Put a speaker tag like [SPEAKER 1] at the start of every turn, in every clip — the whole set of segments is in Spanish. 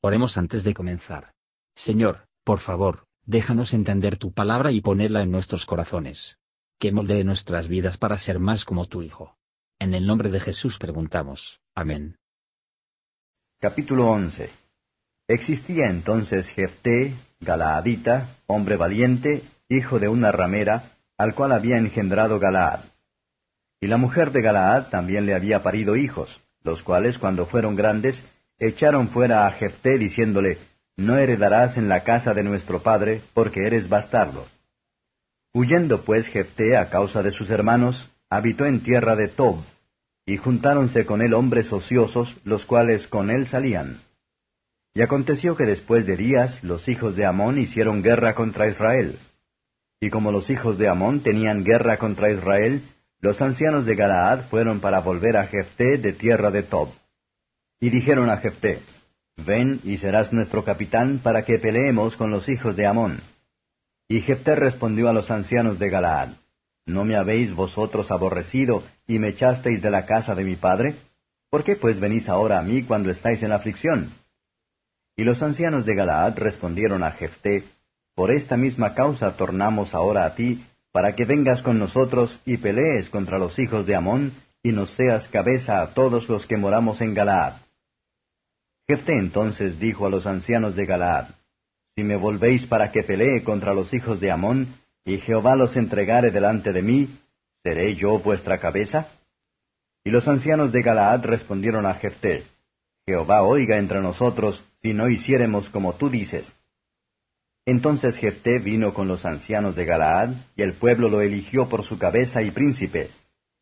[SPEAKER 1] Oremos antes de comenzar. Señor, por favor, déjanos entender tu palabra y ponerla en nuestros corazones. Que moldee nuestras vidas para ser más como tu Hijo. En el nombre de Jesús preguntamos. Amén.
[SPEAKER 2] Capítulo 11 Existía entonces Jefté, Galaadita, hombre valiente, hijo de una ramera, al cual había engendrado Galaad. Y la mujer de Galaad también le había parido hijos, los cuales cuando fueron grandes echaron fuera a Jefté diciéndole, No heredarás en la casa de nuestro padre, porque eres bastardo. Huyendo pues Jefté a causa de sus hermanos, habitó en tierra de Tob, y juntáronse con él hombres ociosos, los cuales con él salían. Y aconteció que después de días los hijos de Amón hicieron guerra contra Israel. Y como los hijos de Amón tenían guerra contra Israel, los ancianos de Galaad fueron para volver a Jefté de tierra de Tob. Y dijeron a Jefté, Ven y serás nuestro capitán para que peleemos con los hijos de Amón. Y Jefté respondió a los ancianos de Galaad, ¿No me habéis vosotros aborrecido y me echasteis de la casa de mi padre? ¿Por qué pues venís ahora a mí cuando estáis en aflicción? Y los ancianos de Galaad respondieron a Jefté, Por esta misma causa tornamos ahora a ti, para que vengas con nosotros y pelees contra los hijos de Amón, y nos seas cabeza a todos los que moramos en Galaad. Jefté entonces dijo a los ancianos de Galaad, Si me volvéis para que pelee contra los hijos de Amón, y Jehová los entregare delante de mí, ¿seré yo vuestra cabeza? Y los ancianos de Galaad respondieron a Jefté, Jehová oiga entre nosotros, si no hiciéremos como tú dices. Entonces Jefté vino con los ancianos de Galaad, y el pueblo lo eligió por su cabeza y príncipe.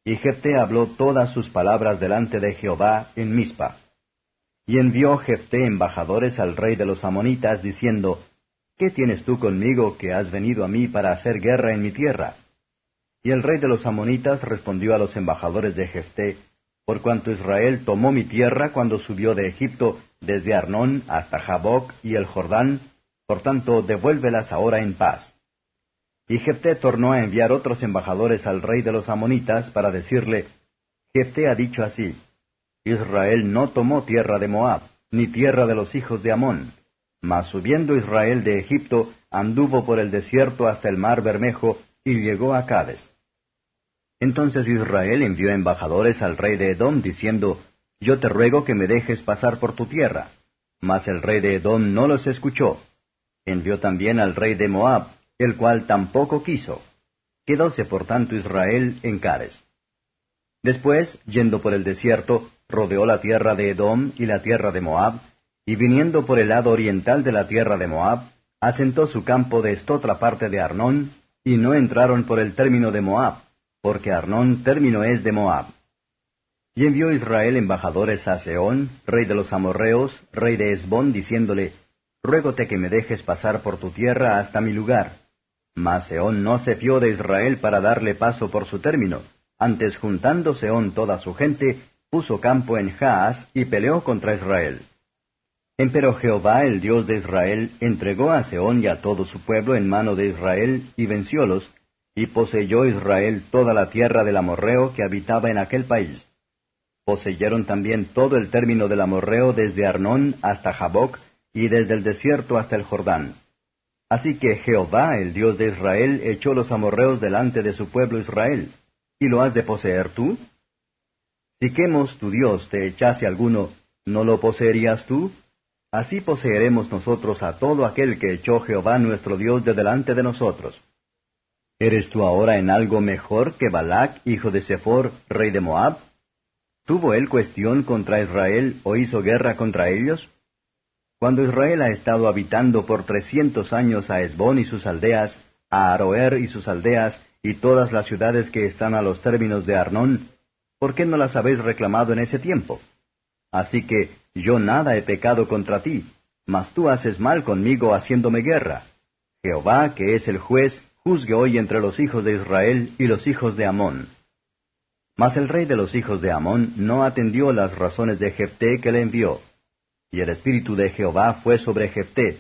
[SPEAKER 2] Y Jefté habló todas sus palabras delante de Jehová en Mizpa. Y envió Jefté embajadores al rey de los amonitas, diciendo, ¿Qué tienes tú conmigo que has venido a mí para hacer guerra en mi tierra? Y el rey de los amonitas respondió a los embajadores de Jefté, por cuanto Israel tomó mi tierra cuando subió de Egipto desde Arnón hasta Jaboc y el Jordán, por tanto devuélvelas ahora en paz. Y Jefté tornó a enviar otros embajadores al rey de los amonitas para decirle, Jefté ha dicho así, Israel no tomó tierra de Moab, ni tierra de los hijos de Amón. Mas subiendo Israel de Egipto, anduvo por el desierto hasta el mar Bermejo, y llegó a Cades. Entonces Israel envió embajadores al rey de Edom, diciendo, Yo te ruego que me dejes pasar por tu tierra. Mas el rey de Edom no los escuchó. Envió también al rey de Moab, el cual tampoco quiso. Quedóse por tanto Israel en Cades. Después, yendo por el desierto, rodeó la tierra de Edom y la tierra de Moab, y viniendo por el lado oriental de la tierra de Moab, asentó su campo de esta otra parte de Arnón, y no entraron por el término de Moab, porque Arnón término es de Moab. Y envió Israel embajadores a Seón, rey de los amorreos, rey de Esbón, diciéndole, Ruégote que me dejes pasar por tu tierra hasta mi lugar. Mas Seón no se fió de Israel para darle paso por su término, antes juntando Seón toda su gente, puso campo en Jaas y peleó contra Israel. Empero Jehová, el Dios de Israel, entregó a Seón y a todo su pueblo en mano de Israel, y venciólos, y poseyó Israel toda la tierra del amorreo que habitaba en aquel país. Poseyeron también todo el término del amorreo desde Arnón hasta Jaboc, y desde el desierto hasta el Jordán. Así que Jehová, el Dios de Israel, echó los amorreos delante de su pueblo Israel. ¿Y lo has de poseer tú? Si Quemos tu Dios te echase alguno, ¿no lo poseerías tú? Así poseeremos nosotros a todo aquel que echó Jehová nuestro Dios de delante de nosotros. ¿Eres tú ahora en algo mejor que Balac, hijo de Sephor, rey de Moab? ¿Tuvo él cuestión contra Israel o hizo guerra contra ellos? Cuando Israel ha estado habitando por trescientos años a Esbón y sus aldeas, a Aroer y sus aldeas, y todas las ciudades que están a los términos de Arnón, ¿por qué no las habéis reclamado en ese tiempo? Así que yo nada he pecado contra ti, mas tú haces mal conmigo haciéndome guerra. Jehová, que es el juez, juzgue hoy entre los hijos de Israel y los hijos de Amón. Mas el rey de los hijos de Amón no atendió las razones de Jefté que le envió. Y el espíritu de Jehová fue sobre Jefté,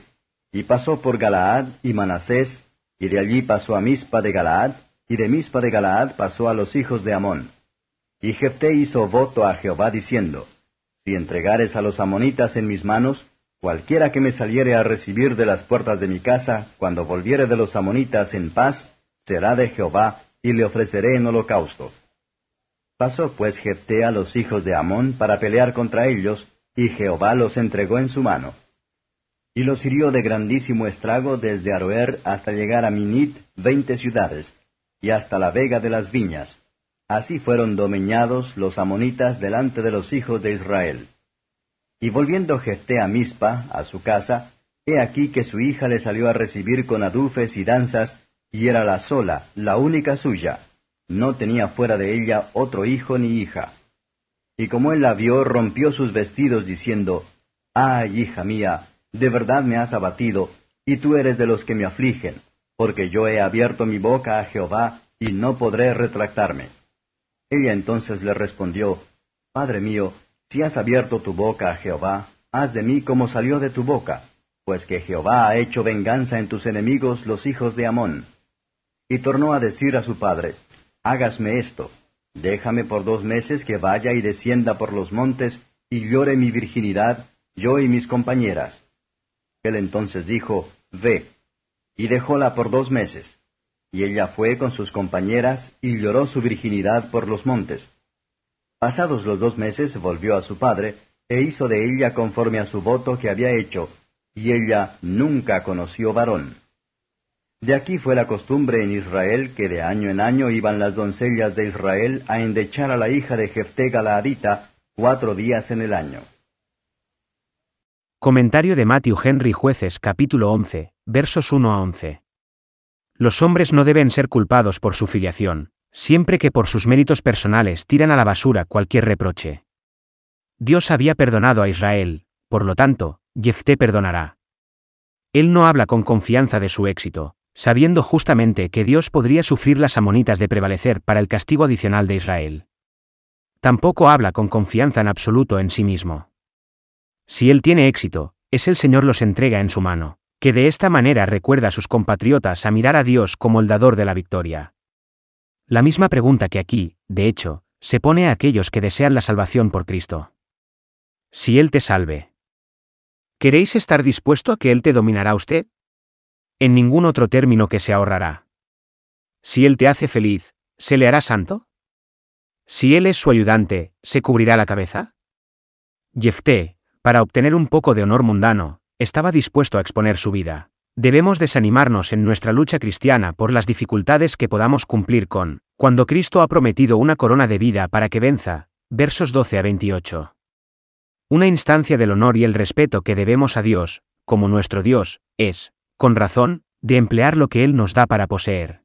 [SPEAKER 2] y pasó por Galaad y Manasés, y de allí pasó a Mispa de Galaad, y de Mispa de Galaad pasó a los hijos de Amón. Y Jefté hizo voto a Jehová diciendo, Si entregares a los amonitas en mis manos, Cualquiera que me saliere a recibir de las puertas de mi casa, cuando volviere de los amonitas en paz, será de Jehová, y le ofreceré en holocausto. Pasó pues Jefté a los hijos de Amón para pelear contra ellos, y Jehová los entregó en su mano. Y los hirió de grandísimo estrago desde Aroer hasta llegar a Minit, veinte ciudades, y hasta la vega de las viñas. Así fueron domeñados los amonitas delante de los hijos de Israel. Y volviendo Jefté a Mispa, a su casa, he aquí que su hija le salió a recibir con adufes y danzas, y era la sola, la única suya. No tenía fuera de ella otro hijo ni hija. Y como él la vio, rompió sus vestidos, diciendo, Ay, hija mía, de verdad me has abatido, y tú eres de los que me afligen, porque yo he abierto mi boca a Jehová, y no podré retractarme. Ella entonces le respondió, Padre mío, si has abierto tu boca a Jehová, haz de mí como salió de tu boca, pues que Jehová ha hecho venganza en tus enemigos los hijos de Amón. Y tornó a decir a su padre, Hágasme esto, déjame por dos meses que vaya y descienda por los montes, y llore mi virginidad, yo y mis compañeras. Él entonces dijo, Ve, y dejóla por dos meses. Y ella fue con sus compañeras, y lloró su virginidad por los montes. Pasados los dos meses volvió a su padre, e hizo de ella conforme a su voto que había hecho, y ella nunca conoció varón. De aquí fue la costumbre en Israel que de año en año iban las doncellas de Israel a endechar a la hija de Jefté Galaadita cuatro días en el año.
[SPEAKER 3] Comentario de Matthew Henry Jueces capítulo 11, versos 1 a 11. Los hombres no deben ser culpados por su filiación, siempre que por sus méritos personales tiran a la basura cualquier reproche. Dios había perdonado a Israel, por lo tanto, Jefté perdonará. Él no habla con confianza de su éxito, sabiendo justamente que Dios podría sufrir las amonitas de prevalecer para el castigo adicional de Israel. Tampoco habla con confianza en absoluto en sí mismo. Si él tiene éxito, es el Señor los entrega en su mano, que de esta manera recuerda a sus compatriotas a mirar a Dios como el dador de la victoria. La misma pregunta que aquí, de hecho, se pone a aquellos que desean la salvación por Cristo. Si Él te salve. ¿Queréis estar dispuesto a que Él te dominará usted? En ningún otro término que se ahorrará. Si Él te hace feliz, ¿se le hará santo? Si Él es su ayudante, ¿se cubrirá la cabeza? Jefté, para obtener un poco de honor mundano, estaba dispuesto a exponer su vida. Debemos desanimarnos en nuestra lucha cristiana por las dificultades que podamos cumplir con, cuando Cristo ha prometido una corona de vida para que venza, versos 12 a 28. Una instancia del honor y el respeto que debemos a Dios, como nuestro Dios, es, con razón, de emplear lo que Él nos da para poseer.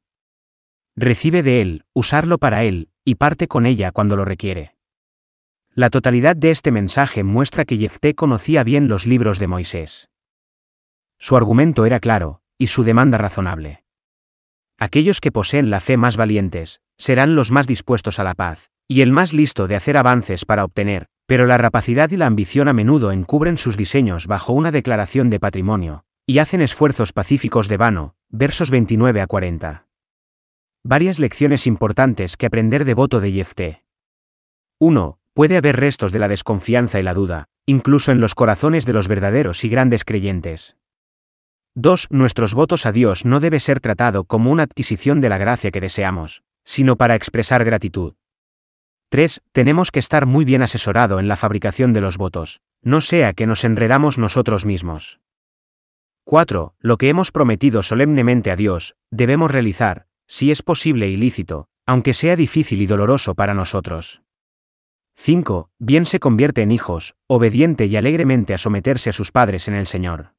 [SPEAKER 3] Recibe de Él, usarlo para Él, y parte con ella cuando lo requiere. La totalidad de este mensaje muestra que Jefté conocía bien los libros de Moisés. Su argumento era claro, y su demanda razonable. Aquellos que poseen la fe más valientes, serán los más dispuestos a la paz, y el más listo de hacer avances para obtener, pero la rapacidad y la ambición a menudo encubren sus diseños bajo una declaración de patrimonio, y hacen esfuerzos pacíficos de vano, versos 29 a 40. Varias lecciones importantes que aprender de voto de Jefté. 1. Puede haber restos de la desconfianza y la duda, incluso en los corazones de los verdaderos y grandes creyentes. 2. Nuestros votos a Dios no debe ser tratado como una adquisición de la gracia que deseamos, sino para expresar gratitud. 3. Tenemos que estar muy bien asesorado en la fabricación de los votos, no sea que nos enredamos nosotros mismos. 4. Lo que hemos prometido solemnemente a Dios, debemos realizar, si es posible y lícito, aunque sea difícil y doloroso para nosotros. 5. Bien se convierte en hijos, obediente y alegremente a someterse a sus padres en el Señor.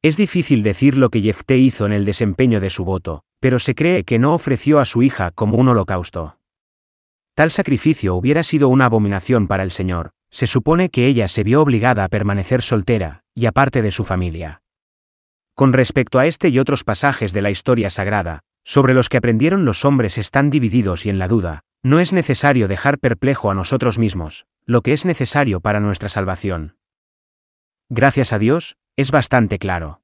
[SPEAKER 3] Es difícil decir lo que Jefté hizo en el desempeño de su voto, pero se cree que no ofreció a su hija como un holocausto. Tal sacrificio hubiera sido una abominación para el Señor, se supone que ella se vio obligada a permanecer soltera, y aparte de su familia. Con respecto a este y otros pasajes de la historia sagrada, sobre los que aprendieron los hombres están divididos y en la duda, no es necesario dejar perplejo a nosotros mismos, lo que es necesario para nuestra salvación. Gracias a Dios, es bastante claro.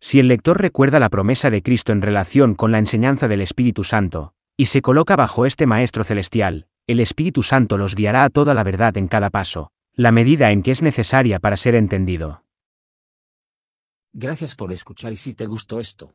[SPEAKER 3] Si el lector recuerda la promesa de Cristo en relación con la enseñanza del Espíritu Santo, y se coloca bajo este Maestro Celestial, el Espíritu Santo los guiará a toda la verdad en cada paso, la medida en que es necesaria para ser entendido.
[SPEAKER 1] Gracias por escuchar y si te gustó esto,